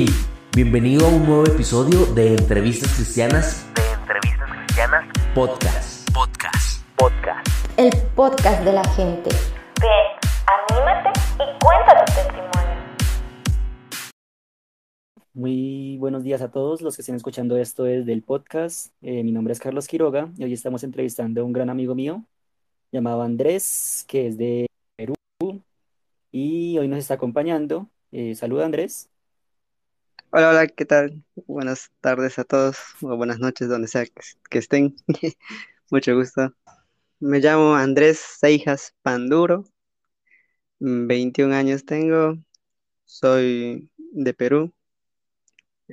Hey, bienvenido a un nuevo episodio de Entrevistas Cristianas. De Entrevistas Cristianas Podcast. Podcast. Podcast. el podcast de la gente. Ven, anímate y cuenta tu testimonio. Muy buenos días a todos los que estén escuchando esto desde el podcast. Eh, mi nombre es Carlos Quiroga y hoy estamos entrevistando a un gran amigo mío llamado Andrés, que es de Perú y hoy nos está acompañando. Eh, saluda Andrés. Hola, hola, ¿qué tal? Buenas tardes a todos o buenas noches, donde sea que, estén. Mucho gusto. Me llamo Andrés Seijas Panduro, mm, 21 años tengo, soy de Perú.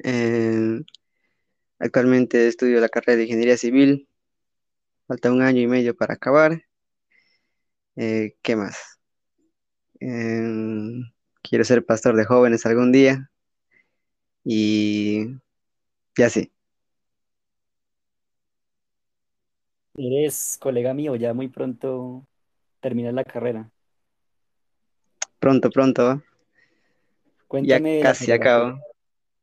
Eh, actualmente estudio la carrera de Ingeniería Civil, falta un año y medio para acabar. Eh, ¿qué más? Eh, quiero ser pastor de jóvenes algún día y ya sí. Eres colega mío, ya muy pronto terminas la carrera. Pronto, pronto. Ya Cuéntame la casi carrera, ¿qué, acabo.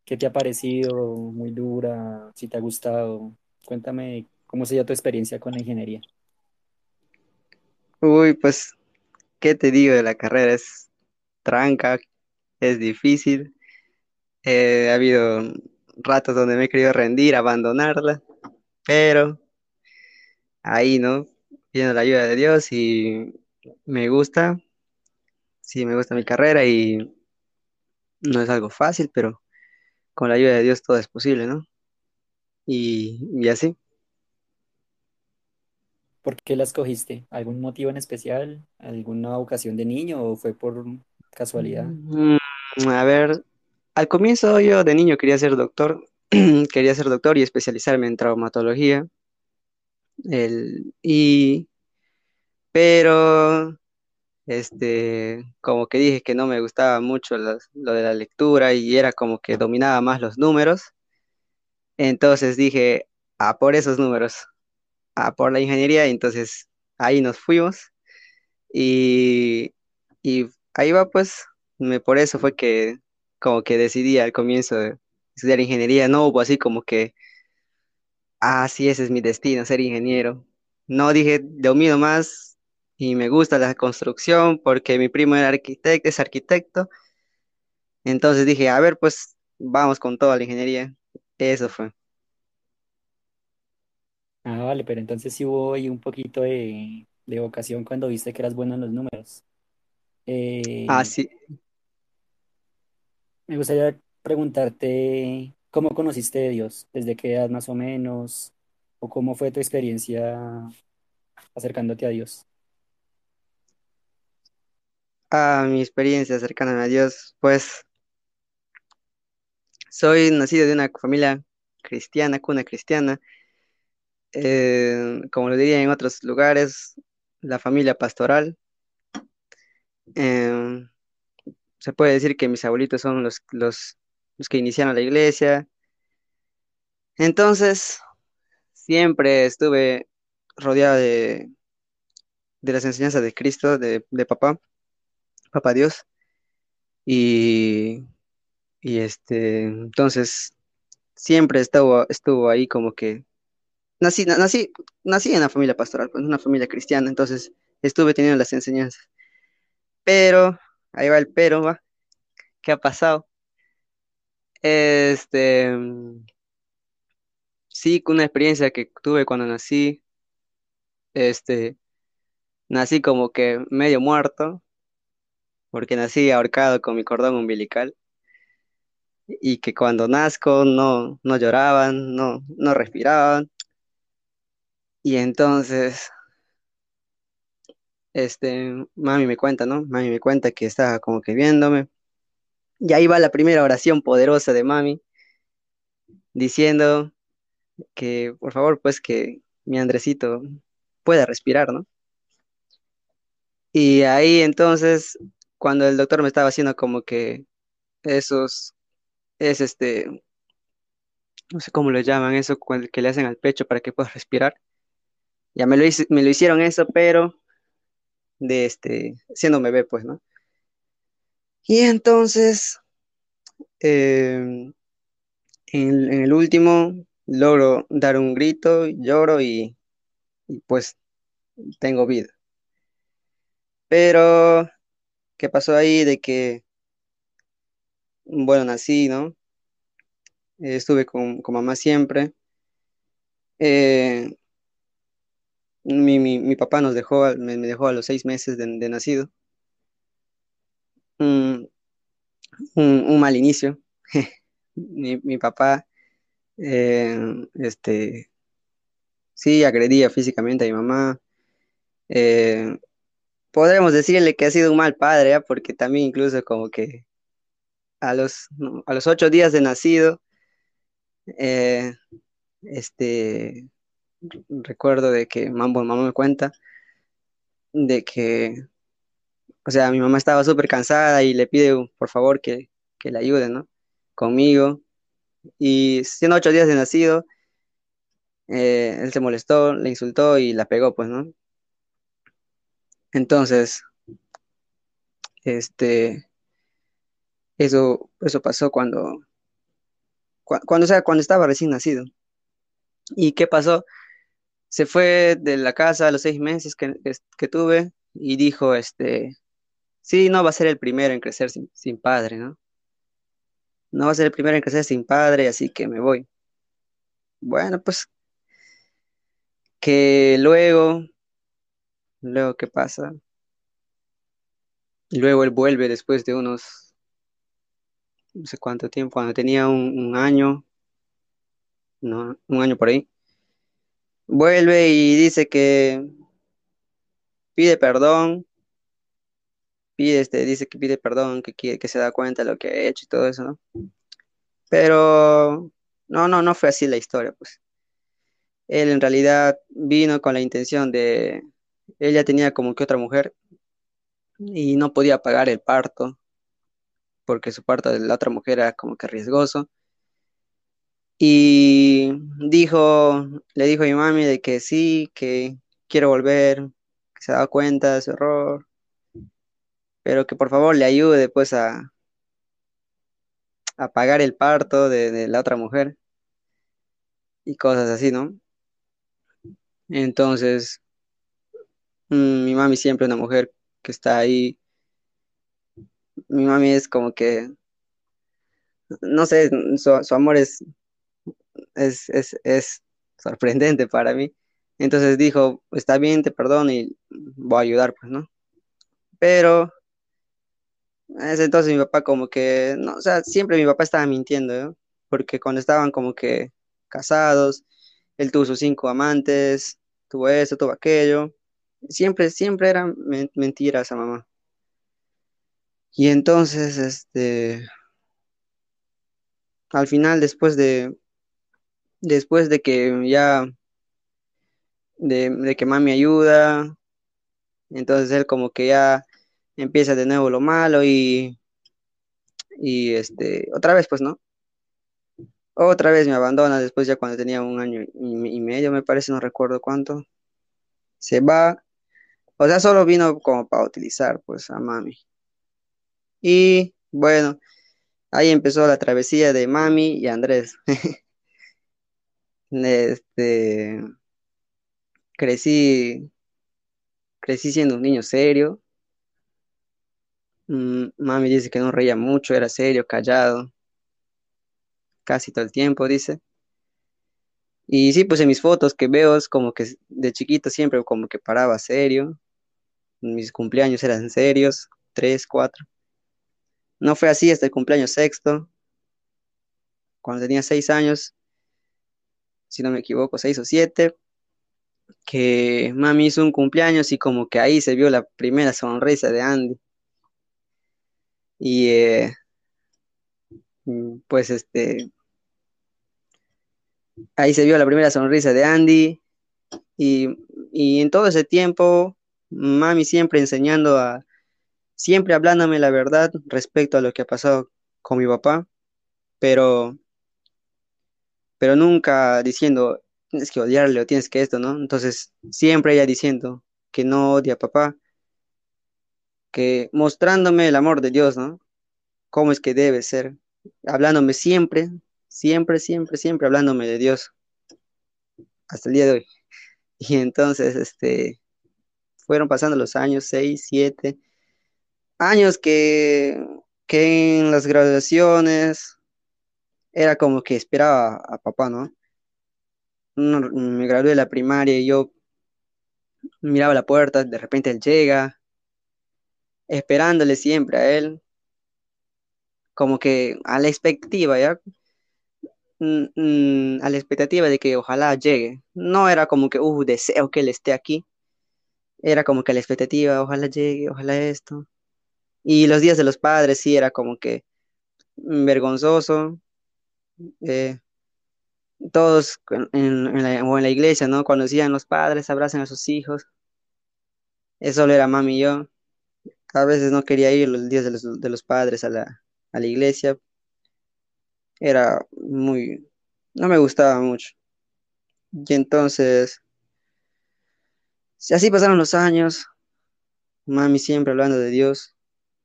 qué te ha parecido? Muy dura, si te ha gustado. Cuéntame cómo sería tu experiencia con la ingeniería. Uy, pues, ¿qué te digo de la carrera? Es tranca, es difícil. Eh, ha habido ratos donde me he querido rendir, abandonarla, pero ahí, ¿no? Pidiendo la ayuda de Dios y me gusta, sí, me gusta mi carrera y no es algo fácil, pero con la ayuda de Dios todo es posible, ¿no? Y, y así. ¿Por qué la escogiste? ¿Algún motivo en especial? ¿Alguna ocasión de niño o fue por casualidad? Mm, a ver, al comienzo yo de niño quería ser doctor, quería ser doctor y especializarme en traumatología, el, y, pero, este, como que dije que no me gustaba mucho lo de la lectura y era como que dominaba más los números, entonces dije, a por esos números, a por la ingeniería, entonces ahí nos fuimos. Y, y ahí va pues, me, por eso fue que como que decidí al comienzo de estudiar ingeniería, no hubo así como que, ah, sí, ese es mi destino, ser ingeniero. No dije, domino más y me gusta la construcción porque mi primo era arquitecto, es arquitecto, entonces dije, a ver, pues vamos con toda la ingeniería. Eso fue. Ah, vale, pero entonces sí hubo ahí un poquito de, de vocación cuando viste que eras bueno en los números. Ah, Eh, sí. Me gustaría preguntarte cómo conociste de Dios, desde qué edad más o menos, o cómo fue tu experiencia acercándote a Dios. Ah, mi experiencia cercana a Dios, pues soy nacido de una familia cristiana, cuna cristiana. eh, como lo diría en otros lugares, la familia pastoral. Em, se puede decir que mis abuelitos son los, los, los que iniciaron la iglesia. Entonces, siempre estuve rodeado de, de las enseñanzas de Cristo, de, de papá, papá Dios. Y, y este, entonces, siempre estuvo, estuvo ahí como que, nací, na- nací, nací en una familia pastoral, pues, en una familia cristiana, entonces estuve teniendo las enseñanzas. Pero, ahí va el pero, va, ¿qué ha pasado? Este, mm, sí, una experiencia que tuve cuando nací, este, nací como que medio muerto, porque nací ahorcado con mi cordón umbilical, y que cuando nazco no, no lloraban, no, no respiraban, y entonces, este, mami me cuenta, ¿no? Mami me cuenta que estaba como que viéndome, y ahí va la primera oración poderosa de mami, diciendo que, por favor, pues que mi Andresito pueda respirar, ¿no? Y ahí entonces, cuando el doctor me estaba haciendo como que esos, es este, no sé cómo lo llaman, eso que le hacen al pecho para que pueda respirar, ya me lo hicieron eso, pero de este, siendo bebé, pues, ¿no? Y entonces, Eh, en, el último logro dar un grito, lloro y, pues tengo vida. Pero, ¿qué pasó ahí? De que, bueno, nací, ¿no? Estuve con, con mamá siempre. Eh, mi, mi- papá nos dejó, me, dejó a los seis meses de, nacido. Un, un- mal inicio. Mi, papá, eh, este, sí, agredía físicamente a mi mamá. Eh, podremos decirle que ha sido un mal padre, ¿ah? Porque también incluso como que a los, a los ocho días de nacido, eh, este, recuerdo de que mamá, mamá me cuenta de que, o sea, mi mamá estaba súper cansada y le pide por favor que, que le ayude, ¿no? Conmigo. Y siendo ocho días de nacido, eh, él se molestó, le insultó y la pegó, pues, ¿no? Entonces, este, eso, eso pasó cuando, cua- cuando, o sea, cuando estaba recién nacido. ¿Y qué pasó? Se fue de la casa a los seis meses que, que, tuve y dijo, este, sí, no va a ser el primero en crecer sin, sin padre, ¿no? No va a ser el primero en crecer sin padre, así que me voy. Bueno, pues que luego, luego, ¿qué pasa? Luego él vuelve después de unos, no sé cuánto tiempo, cuando tenía un, un año, no, un año por ahí. Vuelve y dice que pide perdón, pide, este, dice que pide perdón, que, que se da cuenta de lo que ha hecho y todo eso, ¿no? Pero no, no, no fue así la historia, pues. Él en realidad vino con la intención de, ella tenía como que otra mujer y no podía pagar el parto porque su parto de la otra mujer era como que riesgoso. Y dijo, le dijo a mi mami de que sí, que quiere volver, que se da cuenta de su error, pero que por favor le ayude pues a, a pagar el parto de, de la otra mujer y cosas así, ¿no? Entonces, mm, mi mami siempre una mujer que está ahí, mi mami es como que, no sé, su, su amor es, es, es, es sorprendente para mí. Entonces dijo, está bien, te perdono y voy a ayudar, pues, ¿no? Pero ese entonces mi papá como que, no, o sea, siempre mi papá estaba mintiendo, ¿no? Porque cuando estaban como que casados, él tuvo sus cinco amantes, tuvo eso, tuvo aquello. Siempre, siempre eran men- mentiras a mamá. Y entonces, este, al final, después de, después de que ya, de, que mami ayuda, entonces él como que ya empieza de nuevo lo malo y, y este, otra vez, pues, ¿no? Otra vez me abandona después ya cuando tenía un año y, y medio, me parece, no recuerdo cuánto. Se va, o sea, solo vino como para utilizar, pues, a mami. Y bueno, ahí empezó la travesía de mami y Andrés. Este, crecí, crecí siendo un niño serio. Mm, Mami dice que no reía mucho, era serio, callado, casi todo el tiempo, dice. Y sí, pues en mis fotos que veo es como que de chiquito siempre como que paraba serio. Mis cumpleaños eran serios, tres, cuatro. No fue así hasta el cumpleaños sexto, cuando tenía seis años, si no me equivoco, seis o siete, que mami hizo un cumpleaños y como que ahí se vio la primera sonrisa de Andy. Y eh, pues este, ahí se vio la primera sonrisa de Andy y, y en todo ese tiempo, mami siempre enseñando a, siempre hablándome la verdad respecto a lo que ha pasado con mi papá, pero, pero nunca diciendo, tienes que odiarle o tienes que esto, ¿no? Entonces, siempre ella diciendo que no odia a papá, que mostrándome el amor de Dios, ¿no? Cómo es que debe ser, hablándome siempre, siempre, siempre, siempre hablándome de Dios, hasta el día de hoy. Y entonces, este, fueron pasando los años, seis, siete, años que, que en las graduaciones era como que esperaba a papá, ¿no? Me gradué de la primaria y yo miraba la puerta, de repente él llega, esperándole siempre a él, como que a la expectativa, ¿ya? Mm, mm, a la expectativa de que ojalá llegue. No era como que, uh, deseo que él esté aquí. Era como que la expectativa, ojalá llegue, ojalá esto. Y los días de los padres sí era como que vergonzoso. Eh, todos en, la, o en la iglesia, ¿no? Cuando decían los padres abrazan a sus hijos. Eso solo era mami y yo. A veces no quería ir los días de los, de los padres a la, a la iglesia. Era muy... no me gustaba mucho. Y entonces, así pasaron los años, mami siempre hablando de Dios.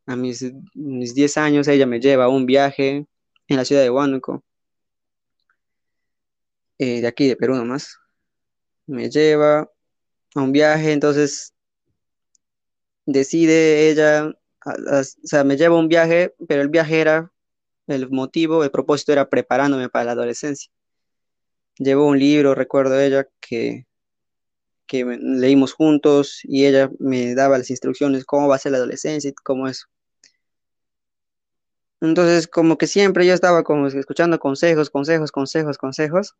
A mis, mis 10 años ella me lleva a un viaje en la ciudad de Huánuco, eh, de aquí de Perú nomás. Me lleva a un viaje, entonces decide ella, o sea, me lleva a un viaje, pero el viaje era, el motivo, el propósito era preparándome para la adolescencia. Llevó un libro, recuerdo ella, que, que leímos juntos y ella me daba las instrucciones, cómo va a ser la adolescencia y cómo es. Entonces, como que siempre yo estaba como escuchando consejos, consejos, consejos, consejos.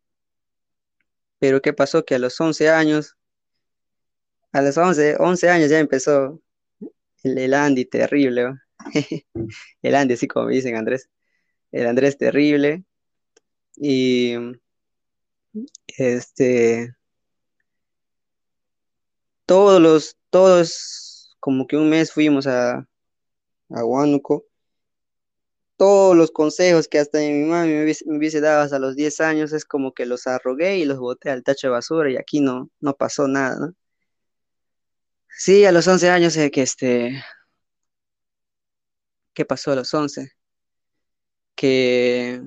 Pero ¿qué pasó? Que a los 11 años, a los 11, 11 años ya empezó el, Andy terrible. el Andy, así como dicen Andrés. El Andrés terrible. Y este todos los, todos, como que un mes fuimos a, a Huánuco. Todos los consejos que hasta mi mamá me hubiese, dado hasta los 10 años es como que los arrogué y los boté al tacho de basura y aquí no, no pasó nada, ¿no? Sí, a los 11 años sé que este... ¿Qué pasó a los 11? Que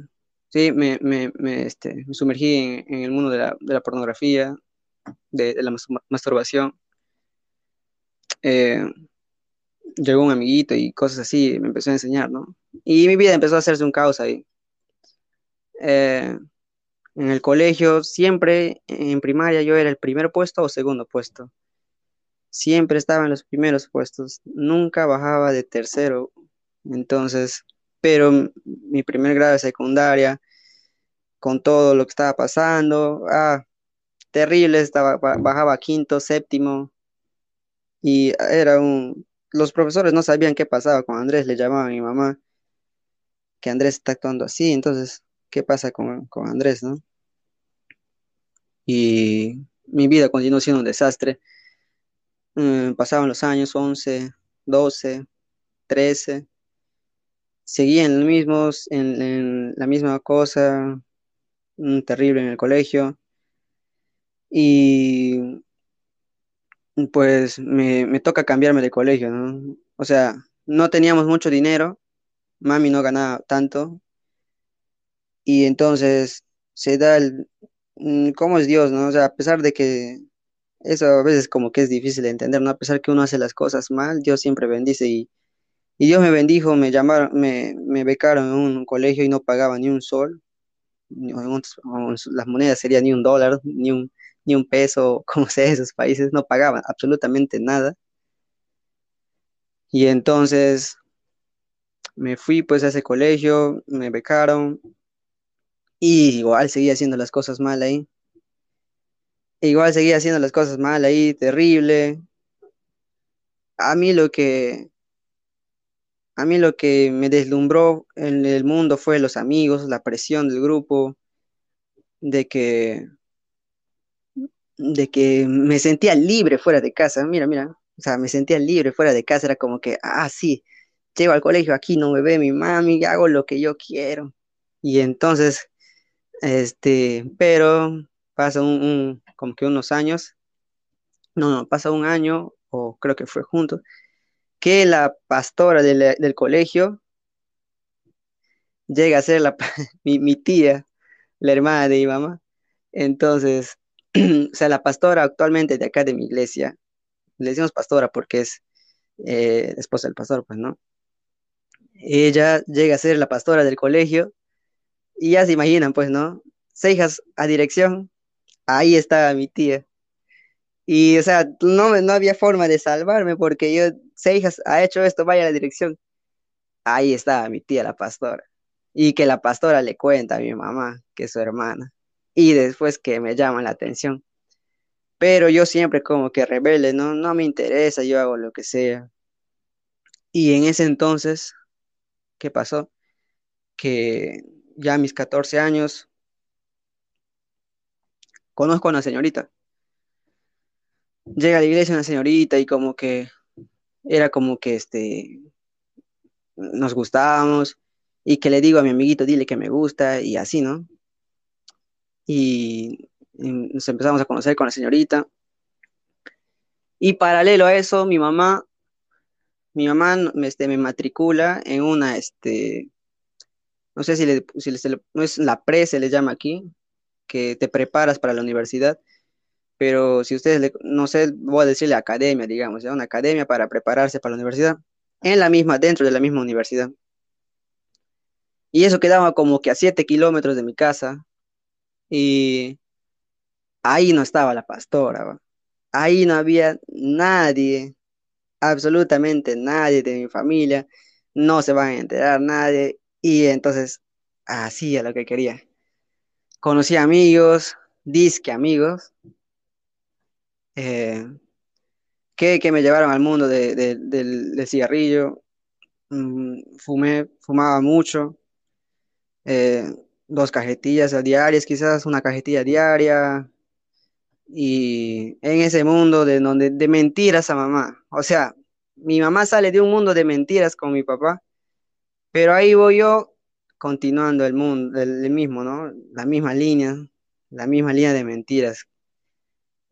sí, me, me, me, este, me sumergí en, el mundo de la, de la pornografía, de, de la masturbación. Eh, llegó un amiguito y cosas así, me empezó a enseñar, ¿no? Y mi vida empezó a hacerse un caos ahí. Eh, en el colegio, siempre en primaria yo era el primer puesto o segundo puesto. Siempre estaba en los primeros puestos, nunca bajaba de tercero. Entonces, pero mi primer grado de secundaria, con todo lo que estaba pasando, ah, terrible, estaba, bajaba quinto, séptimo, y era un... Los profesores no sabían qué pasaba con Andrés, le llamaban a mi mamá que Andrés está actuando así, entonces, ¿qué pasa con, Andrés, no? Y mi vida continuó siendo un desastre. Mm, pasaban los años 11, 12, 13. Seguía en, mismos, en, la misma cosa, mm, terrible en el colegio. Y pues me, me toca cambiarme de colegio, ¿no? O sea, no teníamos mucho dinero, mami no ganaba tanto, y entonces se da el, mm, ¿cómo es Dios, no? O sea, a pesar de que eso a veces como que es difícil de entender, ¿no? A pesar que uno hace las cosas mal, Dios siempre bendice y, y Dios me bendijo, me llamaron, me, me becaron en un colegio y no pagaba ni un sol, las monedas serían ni un dólar, ni un, un peso, como sea, esos países no pagaban absolutamente nada. Y entonces me fui pues a ese colegio, me becaron y igual seguía haciendo las cosas mal ahí. Igual seguía haciendo las cosas mal ahí, terrible. A mí lo que a mí lo que me deslumbró en el mundo fue los amigos, la presión del grupo, de que de que me sentía libre fuera de casa. Mira, mira, o sea, me sentía libre fuera de casa. Era como que, ah, sí, llego al colegio, aquí no me ve mi mami, hago lo que yo quiero. Y entonces, este, pero pasa un, como que unos años, no, no, pasa un año, o creo que fue junto, que la pastora del, del colegio llega a ser la, mi, mi tía, la hermana de mi mamá. Entonces, o sea, la pastora actualmente de acá de mi iglesia, le decimos pastora porque es eh, esposa del pastor, pues, ¿no? Ella llega a ser la pastora del colegio y ya se imaginan, pues, ¿no? Seijas a dirección, ahí estaba mi tía. Y, o sea, no, no había forma de salvarme porque yo, Seijas ha hecho esto, vaya a la dirección. Ahí estaba mi tía, la pastora. Y que la pastora le cuenta a mi mamá que es su hermana. Y después que me llama la atención. Pero yo siempre como que rebelde, ¿no? No me interesa, yo hago lo que sea. Y en ese entonces, ¿qué pasó? Que ya a mis 14 años conozco a una señorita. Llega a la iglesia una señorita y como que era como que este nos gustábamos y que le digo a mi amiguito, dile que me gusta y así, ¿no? Y, nos empezamos a conocer con la señorita. Y paralelo a eso, mi mamá, mi mamá este, me matricula en una, este, no sé si, le, si no es la pre, se le llama aquí, que te preparas para la universidad, pero si ustedes, no sé, voy a decirle academia, digamos, ya una academia para prepararse para la universidad, en la misma, dentro de la misma universidad. Y eso quedaba como que a siete kilómetros de mi casa, y ahí no estaba la pastora. Ahí no había nadie, absolutamente nadie de mi familia, no se van a enterar nadie, y entonces hacía lo que quería. Conocí amigos, disque amigos, eh, que, que me llevaron al mundo de- del, del cigarrillo. Mm, fumé, fumaba mucho, eh, dos cajetillas diarias, quizás una cajetilla diaria, y en ese mundo de donde de mentiras a mamá. O sea, mi mamá sale de un mundo de mentiras con mi papá, pero ahí voy yo continuando el mundo, el mismo, ¿no? La misma línea, la misma línea de mentiras.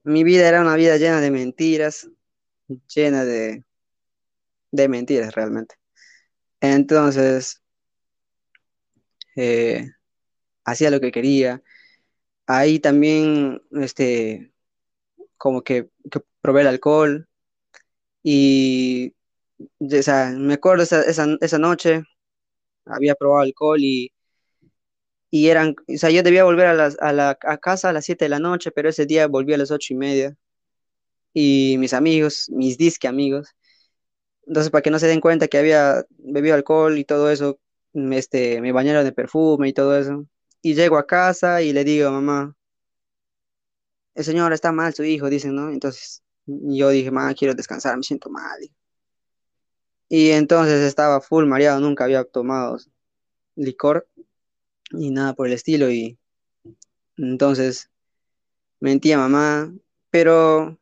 Mi vida era una vida llena de mentiras, llena de, de mentiras realmente. Entonces, eh, hacía lo que quería. Ahí también, este, como que, que probé el alcohol y, o sea, me acuerdo esa, esa, noche, había probado alcohol y, y eran, o sea, yo debía volver a, las, a la a casa a las 7 de la noche, pero ese día volví a las ocho y media y mis amigos, mis disque amigos, entonces para que no se den cuenta que había bebido alcohol y todo eso, este, me bañaron de perfume y todo eso. Y llego a casa y le digo, mamá, el señor está mal, su hijo, dicen, ¿no? Entonces yo dije, mamá, quiero descansar, me siento mal. Y entonces estaba full mareado, nunca había tomado licor ni nada por el estilo. Y entonces mentí a mamá, pero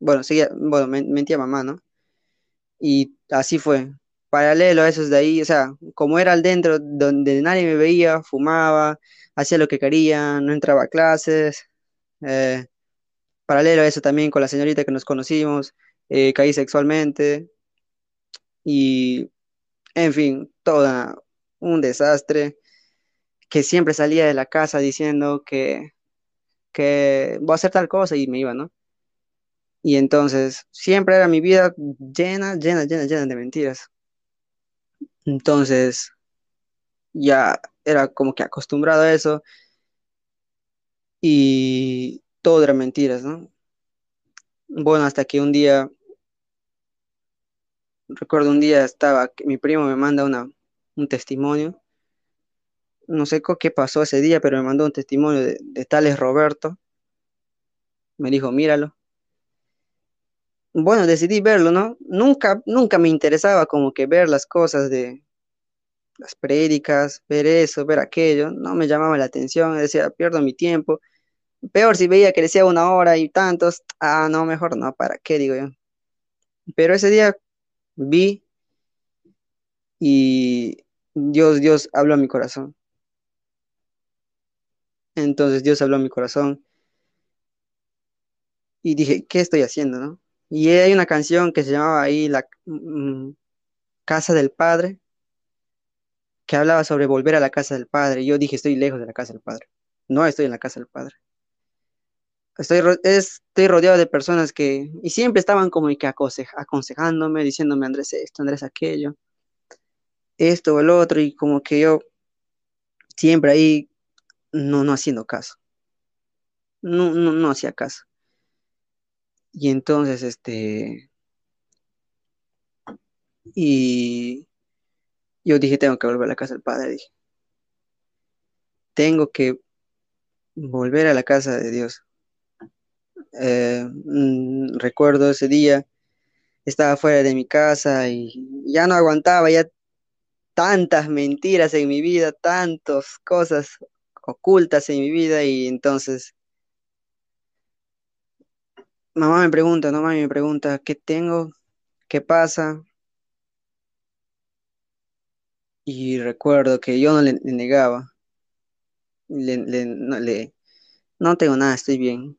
bueno, seguía, bueno, men- mentí a mamá, ¿no? Y así fue. Paralelo a esos de ahí, o sea, como era al dentro donde nadie me veía, fumaba, hacía lo que quería, no entraba a clases. eh, paralelo a eso también con la señorita que nos conocimos, eh, caí sexualmente y, en fin, toda un desastre que siempre salía de la casa diciendo que, que voy a hacer tal cosa y me iba, ¿no? Y entonces siempre era mi vida llena, llena, llena, llena de mentiras. Entonces ya era como que acostumbrado a eso y todo era mentiras, ¿no? Bueno, hasta que un día, recuerdo un día estaba, mi primo me manda una, un testimonio, no sé qué pasó ese día, pero me mandó un testimonio de, de tales Roberto, me dijo, míralo. Bueno, decidí verlo, ¿no? Nunca, nunca me interesaba como que ver las cosas de las prédicas, ver eso, ver aquello, no me llamaba la atención, decía, pierdo mi tiempo. Peor si veía que decía una hora y tantos, ah, no, mejor no, ¿para qué? Digo yo. Pero ese día vi y Dios, Dios habló a mi corazón. Entonces Dios habló a mi corazón y dije, ¿qué estoy haciendo, no? Y hay una canción que se llamaba ahí La mm, Casa del Padre, que hablaba sobre volver a la casa del padre. Yo dije, estoy lejos de la casa del padre. No estoy en la casa del padre. Estoy, estoy rodeado de personas que, y siempre estaban como que aconse- aconsejándome, diciéndome, Andrés esto, Andrés aquello, esto o el otro, y como que yo siempre ahí no, no haciendo caso. No, no, no hacía caso. Y entonces, este, y yo dije, tengo que volver a la casa del padre, dije, tengo que volver a la casa de Dios. Eh, mm, recuerdo ese día, estaba fuera de mi casa y ya no aguantaba, ya tantas mentiras en mi vida, tantas cosas ocultas en mi vida y entonces mamá me pregunta, no me pregunta, ¿qué tengo? ¿Qué pasa? Y recuerdo que yo no le, negaba, le, no, le- no tengo nada, estoy bien,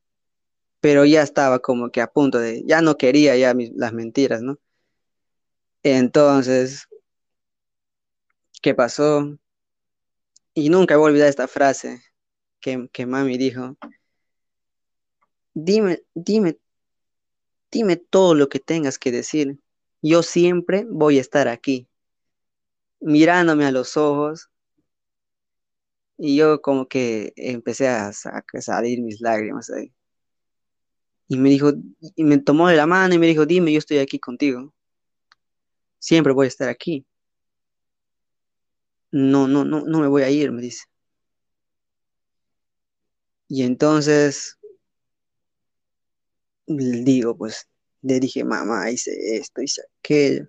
pero ya estaba como que a punto de, ya no quería ya las mentiras, ¿no? Entonces, ¿qué pasó? Y nunca voy a olvidar esta frase que, que mami dijo, dime, dime, dime todo lo que tengas que decir, yo siempre voy a estar aquí, mirándome a los ojos. Y yo como que empecé a, sa- a salir mis lágrimas ahí. Y me dijo, y me tomó de la mano y me dijo, dime, yo estoy aquí contigo. Siempre voy a estar aquí. No, no, no, no me voy a ir, me dice. Y entonces digo, pues, le dije, mamá, hice esto, hice aquello.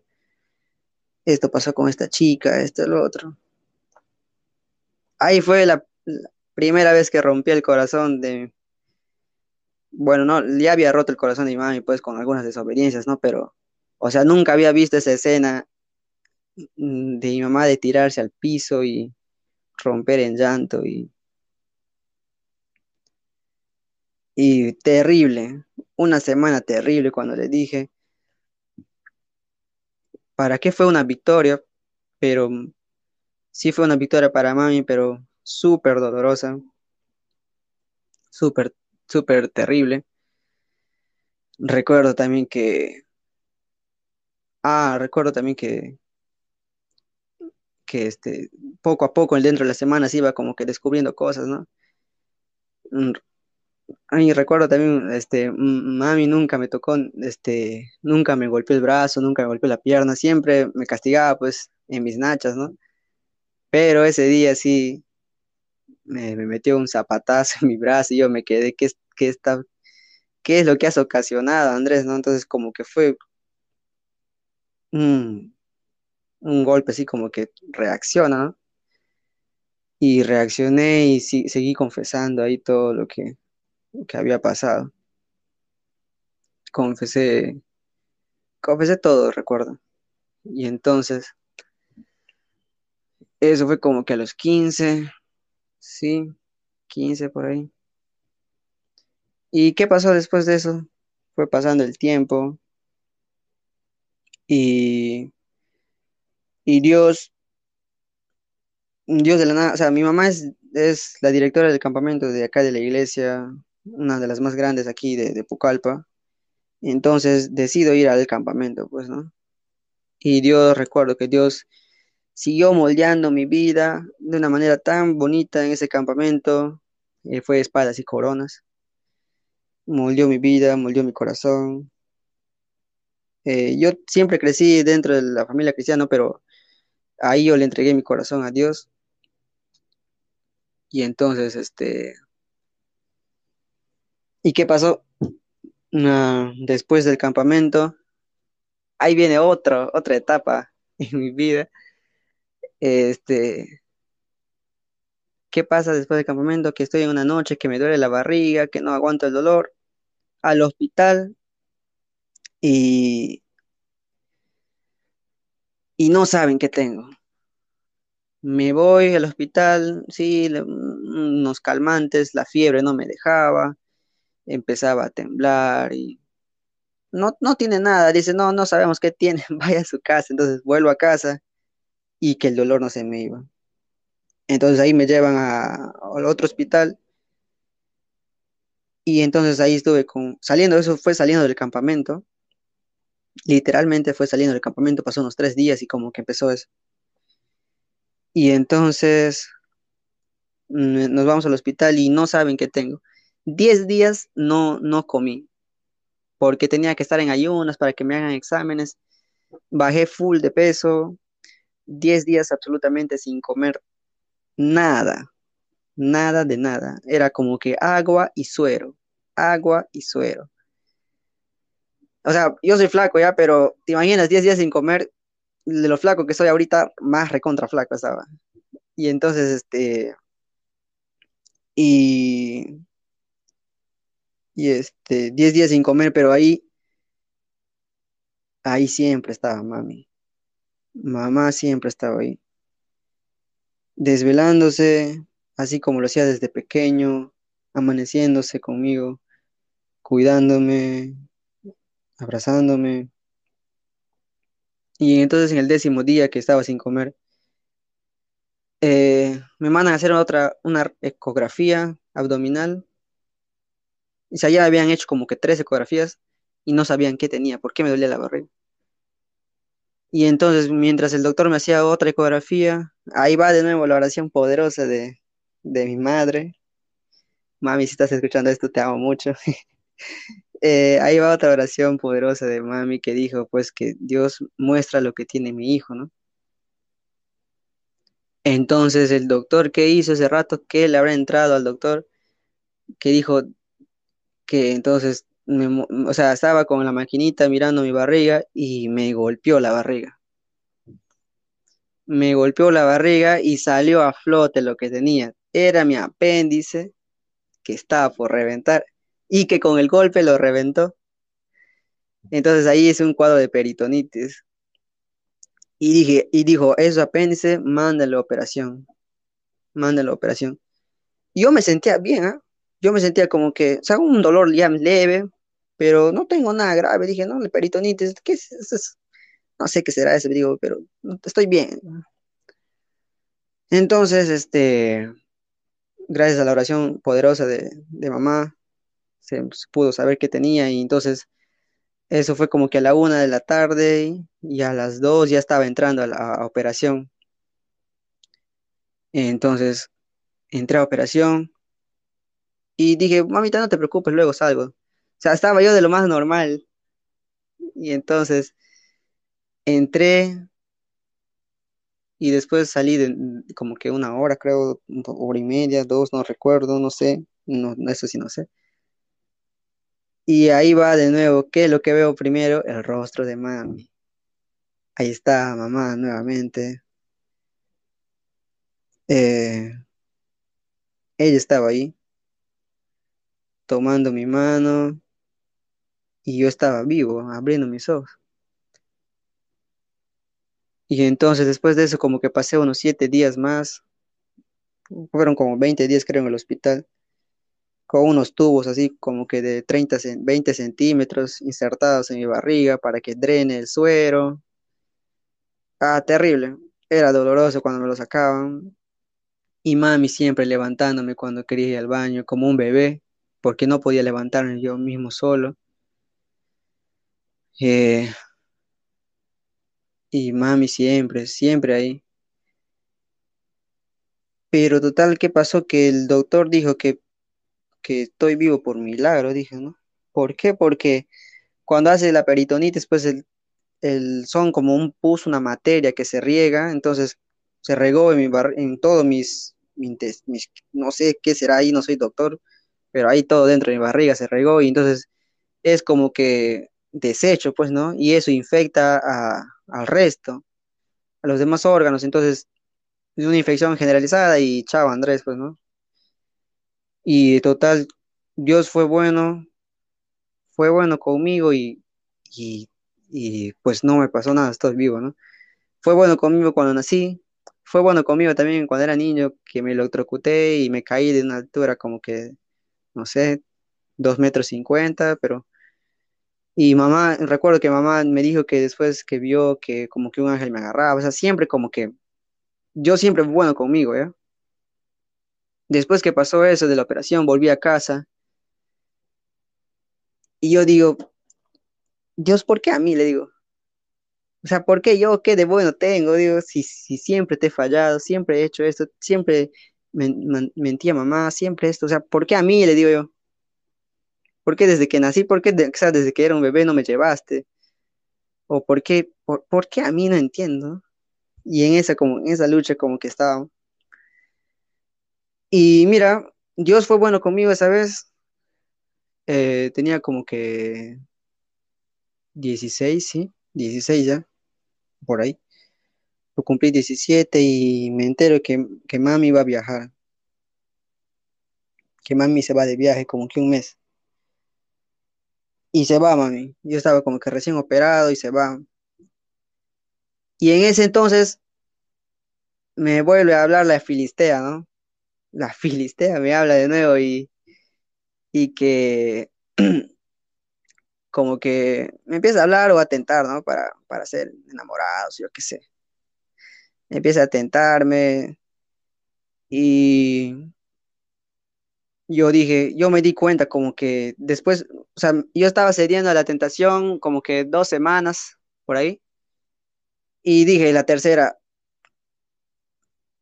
Esto pasó con esta chica, esto, lo otro. Ahí fue la, primera vez que rompí el corazón de, bueno, no, ya había roto el corazón de mi mami, pues, con algunas desobediencias, ¿no? Pero, o sea, nunca había visto esa escena mm, de mi mamá de tirarse al piso y romper en llanto y, y terrible, una semana terrible cuando le dije, ¿para qué fue una victoria? Pero mm, sí fue una victoria para mami, pero súper dolorosa, súper, súper terrible. Recuerdo también que, ah, recuerdo también que, que este, poco a poco dentro de las semanas iba como que descubriendo cosas, ¿no? Ay, recuerdo también, este, mami nunca me tocó, este, nunca me golpeó el brazo, nunca me golpeó la pierna, siempre me castigaba, pues, en mis nachas, ¿no? Pero ese día sí me, me metió un zapatazo en mi brazo y yo me quedé, ¿qué, qué está, qué es lo que has ocasionado, Andrés, ¿no? Entonces como que fue un, un golpe así como que reacciona, ¿no? Y reaccioné y sí- seguí confesando ahí todo lo que, que había pasado. Confesé, confesé todo, recuerdo. Y entonces, eso fue como que a los 15, sí, 15 por ahí. ¿Y qué pasó después de eso? Fue pasando el tiempo y, y Dios, Dios de la nada, o sea, mi mamá es, es la directora del campamento de acá de la iglesia, una de las más grandes aquí de, Pucallpa. Entonces decido ir al campamento, pues, ¿no? Y Dios, recuerdo que Dios siguió moldeando mi vida de una manera tan bonita en ese campamento. eh, fue espadas y coronas. Moldeó mi vida, moldeó mi corazón. Eh, yo siempre crecí dentro de la familia cristiana, pero ahí yo le entregué mi corazón a Dios. Y entonces, este, ¿y qué pasó? Ah, después del campamento, ahí viene otra etapa en mi vida. Este, ¿qué pasa después del campamento? Que estoy en una noche, que me duele la barriga, que no aguanto el dolor, al hospital y, y no saben qué tengo. Me voy al hospital, sí, le- unos calmantes, la fiebre no me dejaba, empezaba a temblar y no, no tiene nada. Dice, no, no sabemos qué tiene, vaya a su casa. Entonces vuelvo a casa y que el dolor no se me iba. Entonces ahí me llevan a, al otro hospital y entonces ahí estuve con, saliendo, eso fue saliendo del campamento, literalmente fue saliendo del campamento, pasó unos tres días y como que empezó eso. Y entonces mm, nos vamos al hospital y no saben qué tengo. Diez días no, no comí, porque tenía que estar en ayunas para que me hagan exámenes. Bajé full de peso, diez días absolutamente sin comer nada, nada de nada. Era como que agua y suero, agua y suero. O sea, yo soy flaco ya, pero te imaginas 10 días sin comer, de lo flaco que soy ahorita, más recontra flaco estaba. Y entonces, este, y, y este, 10 días sin comer, pero ahí, ahí siempre estaba mami. Mamá siempre estaba ahí, desvelándose, así como lo hacía desde pequeño, amaneciéndose conmigo, cuidándome, abrazándome. Y entonces en el décimo día que estaba sin comer, eh, me mandan a hacer otra, una ecografía abdominal. O sea, ya habían hecho como que tres ecografías y no sabían qué tenía, por qué me dolía la barriga. Y entonces, mientras el doctor me hacía otra ecografía, ahí va de nuevo la oración poderosa de, de mi madre. Mami, si estás escuchando esto, te amo mucho. Eh, ahí va otra oración poderosa de mami que dijo, pues que Dios muestra lo que tiene mi hijo, ¿no? Entonces el doctor que hizo ese rato, que le habrá entrado al doctor, que dijo entonces, me o sea, estaba con la maquinita mirando mi barriga y me golpeó la barriga. Me golpeó la barriga y salió a flote lo que tenía. Era mi apéndice que estaba por reventar y que con el golpe lo reventó. Entonces ahí es un cuadro de peritonitis. Y dije, y dijo, eso apéndice, mándale operación, mándale operación. Yo me sentía bien, ¿ah? Yo me sentía como que, o sea, un dolor ya leve, pero no tengo nada grave. Dije, no, la peritonitis, ¿qué es No sé qué será eso, digo, pero estoy bien. Entonces, este, gracias a la oración poderosa de, de mamá, se, se pudo saber qué tenía y entonces eso fue como que a la una de la tarde y a las dos ya estaba entrando a la a operación. Entonces entré a operación y dije, mamita, no te preocupes, luego salgo. O sea, estaba yo de lo más normal. Y entonces entré y después salí de como que una hora, creo, hora y media, dos, no recuerdo, no sé, no, eso sí no sé. Y ahí va de nuevo, ¿qué es lo que veo primero? El rostro de mami. Ahí está mamá nuevamente. Eh, ella estaba ahí tomando mi mano y yo estaba vivo, abriendo mis ojos. Y entonces después de eso como que pasé unos siete días más, fueron como 20 días creo en el hospital, con unos tubos así como que de 30, cen- 20 centímetros insertados en mi barriga para que drene el suero. Ah, terrible. Era doloroso cuando me lo sacaban. Y mami siempre levantándome cuando quería ir al baño, como un bebé, porque no podía levantarme yo mismo solo. Eh, y mami siempre, siempre ahí. Pero total, ¿qué pasó? Que el doctor dijo que, que estoy vivo por milagro, dijo, ¿no? ¿Por qué? Porque cuando hace la peritonitis, pues el, el- son como un pus, una materia que se riega, entonces se regó en mi bar- en todo mis, mis- no sé qué será ahí, no soy doctor, pero ahí todo dentro de mi barriga se regó y entonces es como que desecho, pues, ¿no? Y eso infecta a- al resto, a los demás órganos, entonces es una infección generalizada y chao, Andrés, pues, ¿no? Y total, Dios fue bueno, fue bueno conmigo y, y, y pues no me pasó nada, estoy vivo, ¿no? Fue bueno conmigo cuando nací, fue bueno conmigo también cuando era niño, que me electrocuté y me caí de una altura como que, no sé, dos metros cincuenta, pero... Y mamá, recuerdo que mamá me dijo que después que vio que como que un ángel me agarraba, o sea, siempre como que, yo siempre bueno conmigo, ¿ya? Después que pasó eso de la operación, volví a casa y yo digo, Dios, ¿por qué a mí? Le digo, o sea, ¿por qué yo qué de bueno tengo? Digo, si, si siempre te he fallado, siempre he hecho esto, siempre mentí a mamá, siempre esto, o sea, ¿por qué a mí? Le digo yo. ¿Por qué desde que nací, por qué sea, desde que era un bebé no me llevaste? ¿O por qué, por, por qué a mí no entiendo? Y en esa, como, en esa lucha como que estaba. Y mira, Dios fue bueno conmigo esa vez. Eh, tenía como que 16, sí, 16 ya, por ahí. Lo cumplí 17 y me entero que, que mami va a viajar. Que mami se va de viaje como que un mes. Y se va, mami. Yo estaba como que recién operado y se va. Y en ese entonces me vuelve a hablar la Filistea, ¿no? La Filistea me habla de nuevo y, y que como que me empieza a hablar o a tentar, ¿no? Para, para ser enamorados, yo qué sé. Empieza a tentarme y yo dije, yo me di cuenta como que después, o sea, yo estaba cediendo a la tentación como que dos semanas por ahí. Y dije, la tercera,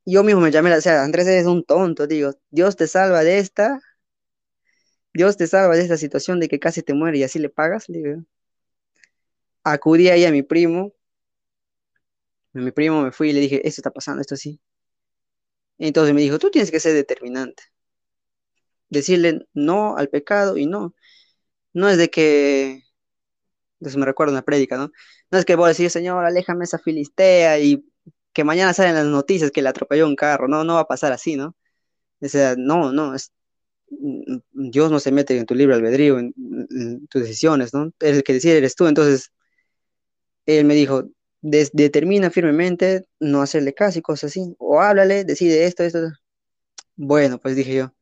yo mismo me llamé, o sea, Andrés es un tonto, digo, Dios te salva de esta, Dios te salva de esta situación de que casi te muere y así le pagas, digo. Acudí ahí a mi primo, mi primo me fui y le dije, esto está pasando, esto sí. entonces me dijo, tú tienes que ser determinante decirle no al pecado y no. No es de que, eso me recuerda una prédica, ¿no? No es que voy a decir, Señor, aléjame esa filistea y que mañana salen las noticias que le atropelló un carro, no, no va a pasar así, ¿no? O sea, no, no, Dios no se mete en tu libre albedrío, en, tus decisiones, ¿no? El que decide eres tú, entonces, él me dijo, determina firmemente no hacerle caso y cosas así, o háblale, decide esto, esto. Bueno, pues dije yo,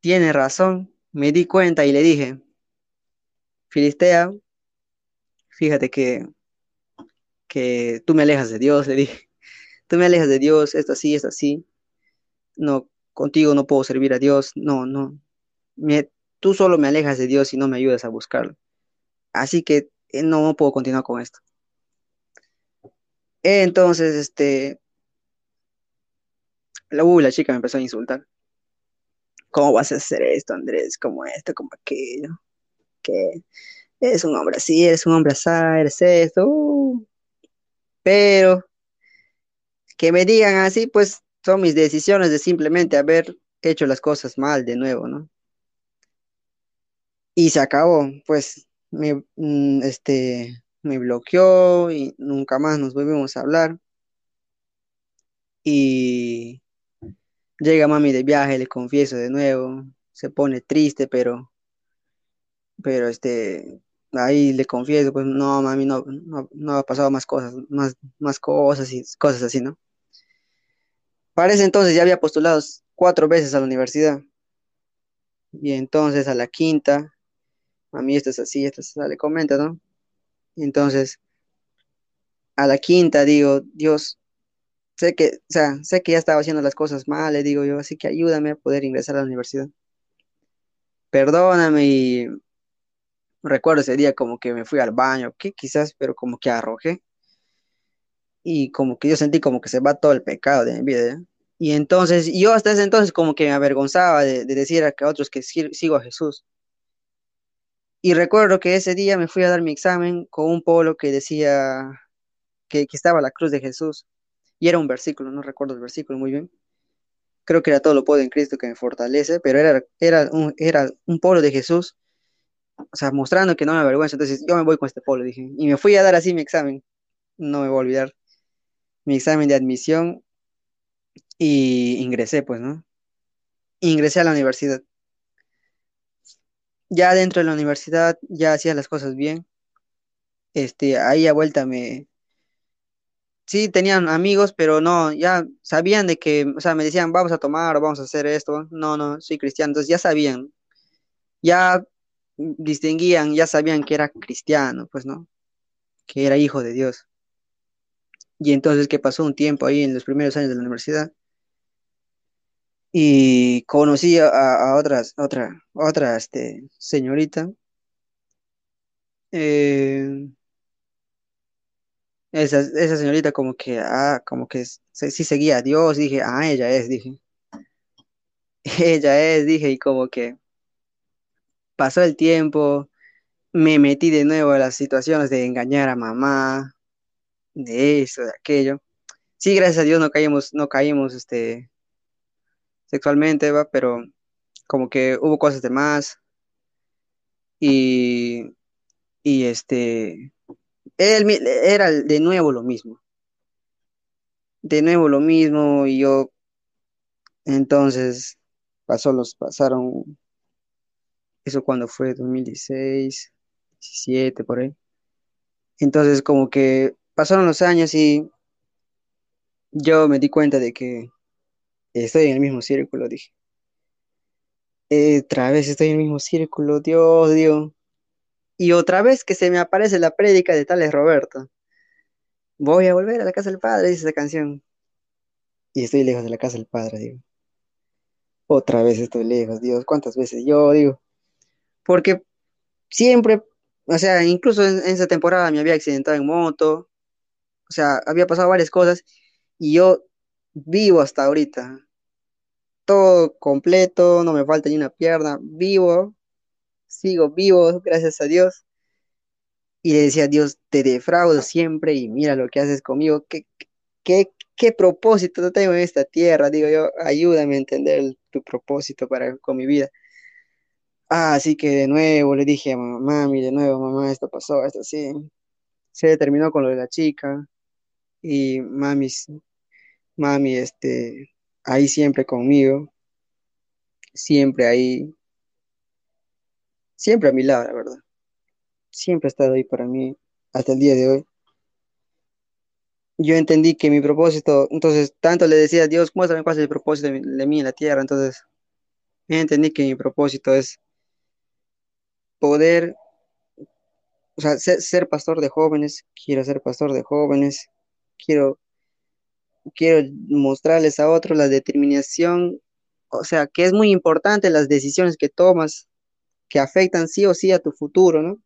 tiene razón, me di cuenta y le dije, Filistea, fíjate que, que tú me alejas de Dios, le dije, tú me alejas de Dios, esto así, esto así, no, contigo no puedo servir a Dios, no, no, tú solo me alejas de Dios y no me ayudas a buscarlo. Así que eh, no puedo continuar con esto. Entonces, este, la, la chica me empezó a insultar. ¿Cómo vas a hacer esto, Andrés? Como esto, como aquello. Que eres un hombre así, eres un hombre así, eres esto. Uh. Pero que me digan así, pues son mis decisiones de simplemente haber hecho las cosas mal de nuevo, ¿no? Y se acabó, pues me, mm, este, me bloqueó y nunca más nos volvimos a hablar. Y Llega mami de viaje, le confieso de nuevo, se pone triste, pero, pero este, ahí le confieso, pues no, mami, no, no, ha pasado más cosas, más, más cosas y cosas así, ¿no? Para ese entonces ya había postulado cuatro veces a la universidad. Y entonces a la quinta, mami, esto es así, esto es así, le comenta, ¿no? Entonces, a la quinta digo, Dios, sé que, o sea, sé que ya estaba haciendo las cosas mal, le digo yo, así que ayúdame a poder ingresar a la universidad. Perdóname y recuerdo ese día como que me fui al baño, que quizás, pero como que arrojé. Y como que yo sentí como que se va todo el pecado de mi vida. Y entonces, yo hasta ese entonces como que me avergonzaba de, decir a, otros que sigo a Jesús. Y recuerdo que ese día me fui a dar mi examen con un polo que decía que, que estaba la cruz de Jesús y era un versículo, no recuerdo el versículo muy bien. Creo que era todo lo puedo en Cristo que me fortalece, pero era, era, un, era un polo de Jesús, o sea, mostrando que no me avergüenza. Entonces yo me voy con este polo, dije, y me fui a dar así mi examen, no me voy a olvidar, mi examen de admisión y ingresé, pues, ¿no? Ingresé a la universidad. Ya dentro de la universidad ya hacía las cosas bien. Este, ahí a vuelta me, sí tenían amigos, pero no, ya sabían de que, o sea, me decían, vamos a tomar, vamos a hacer esto. No, no, soy cristiano. Entonces ya sabían, ya distinguían, ya sabían que era cristiano, pues, ¿no? Que era hijo de Dios. Y entonces que pasó un tiempo ahí en los primeros años de la universidad. Y conocí a, otras, otra, otra este, señorita. eh, esa, esa señorita como que, ah, como que sí seguía a Dios, dije, ah, ella es, dije, ella es, dije, y como que pasó el tiempo, me metí de nuevo a las situaciones de engañar a mamá, de eso, de aquello. Sí, gracias a Dios no caímos, no caímos, este, sexualmente, va, pero como que hubo cosas de más y, y este, él era de nuevo lo mismo, de nuevo lo mismo y yo, entonces, pasó los, pasaron, eso cuando fue 2016, 17, por ahí. Entonces, como que pasaron los años y yo me di cuenta de que estoy en el mismo círculo, dije. Eh, otra vez estoy en el mismo círculo, Dios, Dios. Y otra vez que se me aparece la prédica de Tales Roberto. Voy a volver a la casa del Padre, dice esa canción. Y estoy lejos de la casa del Padre, digo. Otra vez estoy lejos, Dios. ¿Cuántas veces yo digo? Porque siempre, o sea, incluso en, en esa temporada me había accidentado en moto. O sea, había pasado varias cosas y yo vivo hasta ahorita. Todo completo, no me falta ni una pierna. Vivo, sigo vivo, gracias a Dios. Y le decía Dios, te defraudo siempre y mira lo que haces conmigo. ¿Qué, qué, qué propósito tengo en esta tierra? Digo yo, ayúdame a entender tu propósito para con mi vida. Ah, así que de nuevo le dije a mamá, mami, de nuevo, mamá, esto pasó, esto sí. Se terminó con lo de la chica y mami, mami, este, ahí siempre conmigo, siempre ahí, siempre a mi lado, la verdad. Siempre ha estado ahí para mí hasta el día de hoy. Yo entendí que mi propósito, entonces tanto le decía a Dios, muéstrame cuál es el propósito de, mí en la tierra. Entonces entendí que mi propósito es poder, o sea, ser pastor de jóvenes. Quiero ser pastor de jóvenes. Quiero, quiero mostrarles a otros la determinación, o sea, que es muy importante las decisiones que tomas, que afectan sí o sí a tu futuro, ¿no?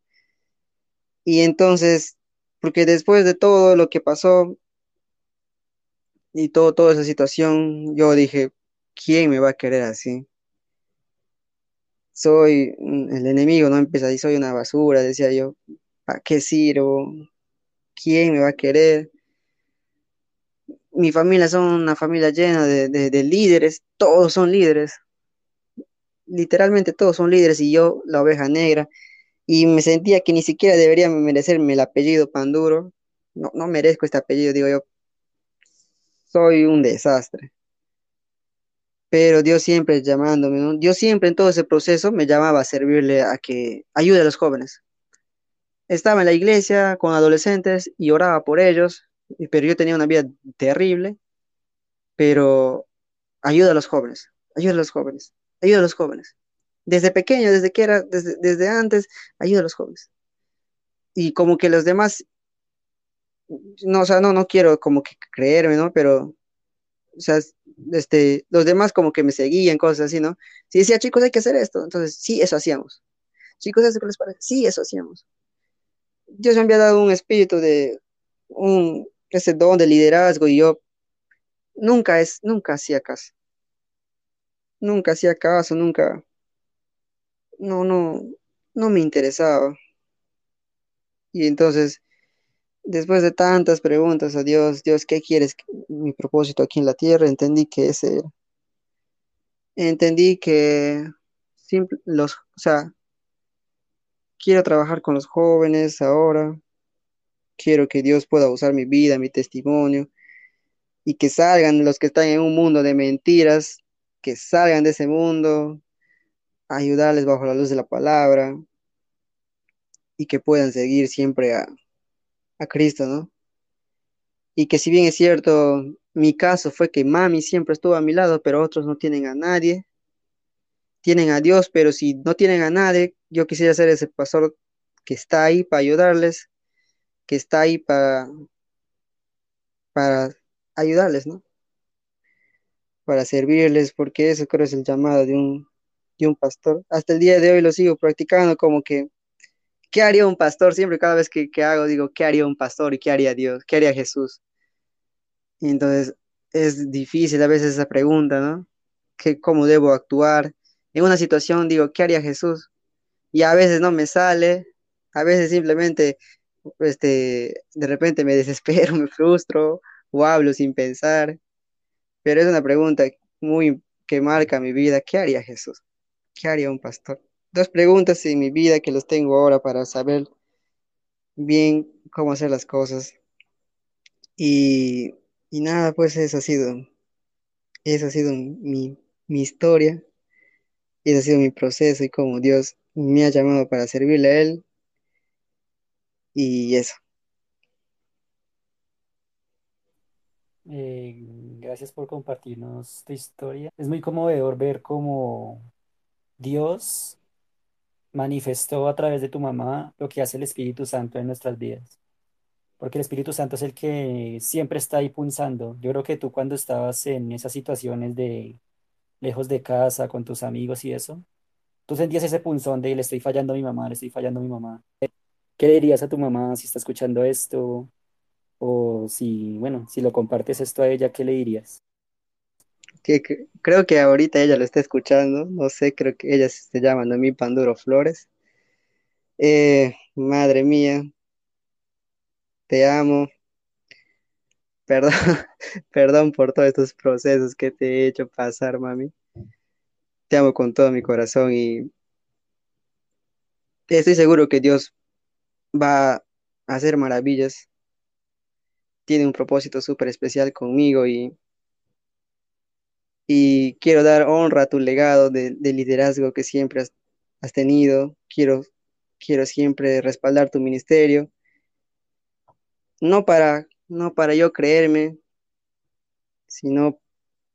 Y entonces, porque después de todo lo que pasó y todo, toda esa situación, yo dije, ¿quién me va a querer así? Soy el enemigo, ¿no? Empieza ahí, soy una basura, decía yo, ¿para qué sirvo? ¿Quién me va a querer? Mi familia son una familia llena de, de, de líderes, todos son líderes, literalmente todos son líderes y yo, la oveja negra, y me sentía que ni siquiera debería merecerme el apellido Panduro, no, no merezco este apellido, digo yo, soy un desastre. Pero Dios siempre llamándome, ¿no? Dios siempre en todo ese proceso me llamaba a servirle a que ayude a los jóvenes. Estaba en la iglesia con adolescentes y oraba por ellos, pero yo tenía una vida terrible, pero ayuda a los jóvenes, ayuda a los jóvenes, ayuda a los jóvenes. Desde pequeño, desde que era, desde, desde antes, ayuda a los jóvenes. Y como que los demás, no, o sea, no, no quiero como que creerme, ¿no? Pero o sea, este, los demás como que me seguían, cosas así, ¿no? Si decía, chicos, hay que hacer esto, entonces sí, eso hacíamos. Chicos, ¿eso qué les parece? Sí, eso hacíamos. Dios me había dado un espíritu de, un, ese don de liderazgo y yo nunca es, nunca hacía caso. Nunca hacía caso, nunca, no, no, no me interesaba. Y entonces, después de tantas preguntas a Dios, Dios, ¿qué quieres? Mi propósito aquí en la tierra, entendí que ese era. Entendí que los, o sea, quiero trabajar con los jóvenes ahora, quiero que Dios pueda usar mi vida, mi testimonio, y que salgan los que están en un mundo de mentiras, que salgan de ese mundo, ayudarles bajo la luz de la palabra, y que puedan seguir siempre a, a Cristo, ¿no? Y que si bien es cierto, mi caso fue que mami siempre estuvo a mi lado, pero otros no tienen a nadie, tienen a Dios, pero si no tienen a nadie, yo quisiera ser ese pastor que está ahí para ayudarles, que está ahí para, para ayudarles, ¿no? para servirles, porque eso creo es el llamado de un, de un pastor. Hasta el día de hoy lo sigo practicando como que, ¿qué haría un pastor? Siempre cada vez que, que hago digo, ¿qué haría un pastor y qué haría Dios? ¿Qué haría Jesús? Y entonces es difícil a veces esa pregunta, ¿no? ¿Qué, ¿Cómo debo actuar? En una situación digo, ¿qué haría Jesús? Y a veces no me sale, a veces simplemente, este, de repente me desespero, me frustro o hablo sin pensar, pero es una pregunta muy que marca mi vida. ¿Qué haría Jesús? ¿Qué haría un pastor? Dos preguntas en mi vida que los tengo ahora para saber bien cómo hacer las cosas. Y, y nada, pues eso ha sido, eso ha sido mi, mi historia, ese ha sido mi proceso y cómo Dios me ha llamado para servirle a Él. Y eso. Eh, gracias por compartirnos tu historia. Es muy conmovedor ver cómo Dios manifestó a través de tu mamá lo que hace el Espíritu Santo en nuestras vidas. Porque el Espíritu Santo es el que siempre está ahí punzando. Yo creo que tú cuando estabas en esas situaciones de lejos de casa, con tus amigos y eso, tú sentías ese punzón de le estoy fallando a mi mamá, le estoy fallando a mi mamá. ¿Qué dirías a tu mamá si está escuchando esto? O si, bueno, si lo compartes esto a ella, ¿qué le dirías? Que- creo que ahorita ella lo está escuchando, no sé, creo que ella se llama Noemí Panduro Flores. Eh, madre mía, te amo, perdón, perdón por todos estos procesos que te he hecho pasar, mami. Te amo con todo mi corazón y estoy seguro que Dios va a hacer maravillas. Tiene un propósito súper especial conmigo y, y quiero dar honra a tu legado de, de liderazgo que siempre has, tenido. Quiero, quiero siempre respaldar tu ministerio, no para, no para yo creerme, sino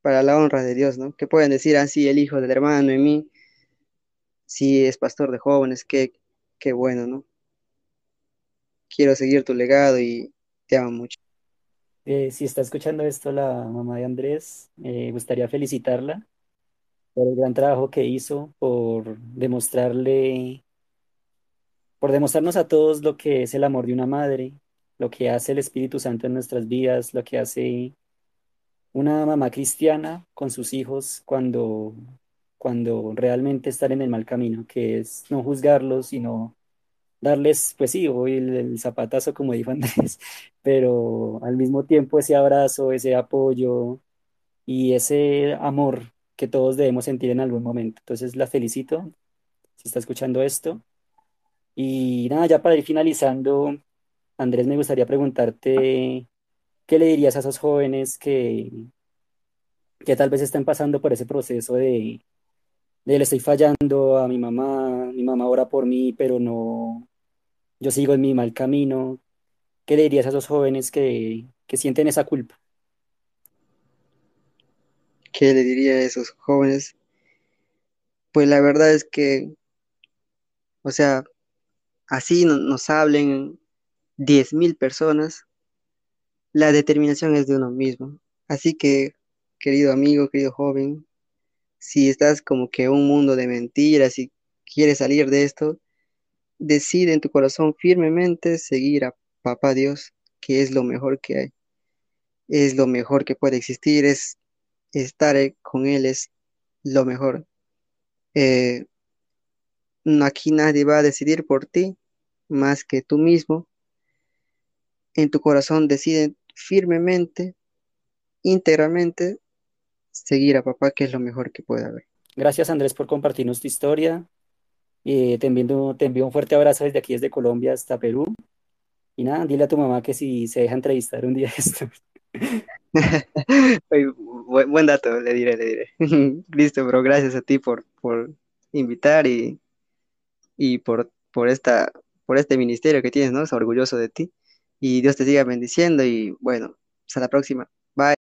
para la honra de Dios, ¿no? Que pueden decir así el hijo del hermano en mí, si es pastor de jóvenes, qué, qué bueno, ¿no? Quiero seguir tu legado y te amo mucho. Eh, si está escuchando esto la mamá de Andrés, me gustaría felicitarla por el gran trabajo que hizo, por demostrarle, por demostrarnos a todos lo que es el amor de una madre, lo que hace el Espíritu Santo en nuestras vidas, lo que hace una mamá cristiana con sus hijos cuando, cuando realmente están en el mal camino, que es no juzgarlos, sino darles, pues sí, hoy el, zapatazo, como dijo Andrés, pero al mismo tiempo ese abrazo, ese apoyo y ese amor que todos debemos sentir en algún momento. Entonces la felicito si está escuchando esto. Y nada, ya para ir finalizando, Andrés, me gustaría preguntarte, ¿qué le dirías a esos jóvenes que, que tal vez estén pasando por ese proceso de, de le estoy fallando a mi mamá, mi mamá ora por mí, pero no, yo sigo en mi mal camino? ¿Qué le dirías a esos jóvenes que, que sienten esa culpa? ¿Qué le diría a esos jóvenes? Pues la verdad es que, o sea, así no- nos hablen diez mil personas, la determinación es de uno mismo. Así que, querido amigo, querido joven, si estás como que un mundo de mentiras y quieres salir de esto, decide en tu corazón firmemente seguir a Papá Dios, que es lo mejor que hay, es lo mejor que puede existir, es estar eh, con Él, es lo mejor. Eh, aquí nadie va a decidir por ti más que tú mismo. En tu corazón decide firmemente, íntegramente, seguir a papá, que es lo mejor que puede haber. Gracias, Andrés, por compartirnos tu historia. Eh, te envío, te envío un fuerte abrazo desde aquí, desde Colombia hasta Perú. Y nada, dile a tu mamá que si se deja entrevistar un día esto. Buen dato, le diré, le diré. Listo, bro, gracias a ti por, por invitar y, y por, por esta, por este ministerio que tienes, ¿no? Soy orgulloso de ti. Y Dios te siga bendiciendo y bueno, hasta la próxima. Bye.